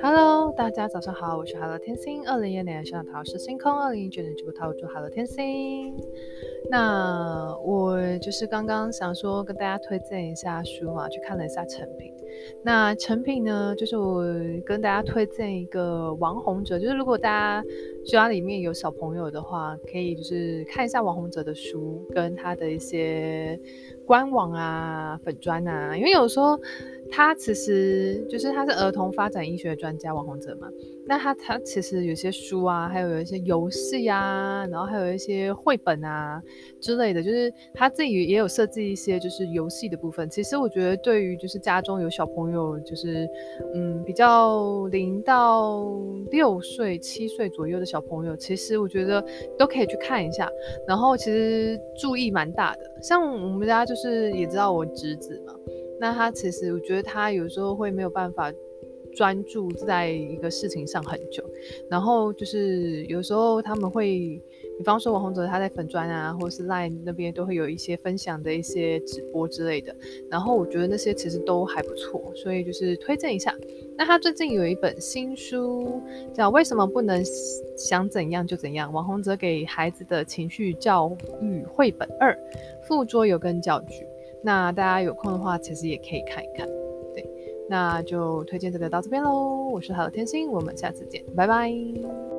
Hello，大家早上好，我是 Hello 天星，二零一二年上桃是星空，二零一九年直播套住 Hello 天星。那我就是刚刚想说跟大家推荐一下书嘛，去看了一下成品。那成品呢，就是我跟大家推荐一个王洪哲，就是如果大家家里面有小朋友的话，可以就是看一下王洪哲的书，跟他的一些官网啊、粉砖啊，因为有时候。他其实就是他是儿童发展医学专家王洪哲嘛，那他他其实有些书啊，还有有一些游戏啊，然后还有一些绘本啊之类的，就是他自己也有设计一些就是游戏的部分。其实我觉得对于就是家中有小朋友，就是嗯比较零到六岁、七岁左右的小朋友，其实我觉得都可以去看一下。然后其实注意蛮大的，像我们家就是也知道我侄子嘛。那他其实，我觉得他有时候会没有办法专注在一个事情上很久，然后就是有时候他们会，比方说王洪哲他在粉专啊，或是在那边都会有一些分享的一些直播之类的，然后我觉得那些其实都还不错，所以就是推荐一下。那他最近有一本新书叫《为什么不能想怎样就怎样》，王洪哲给孩子的情绪教育绘本二，附桌游跟教具。那大家有空的话，其实也可以看一看。对，那就推荐这个到这边喽。我是海的天星，我们下次见，拜拜。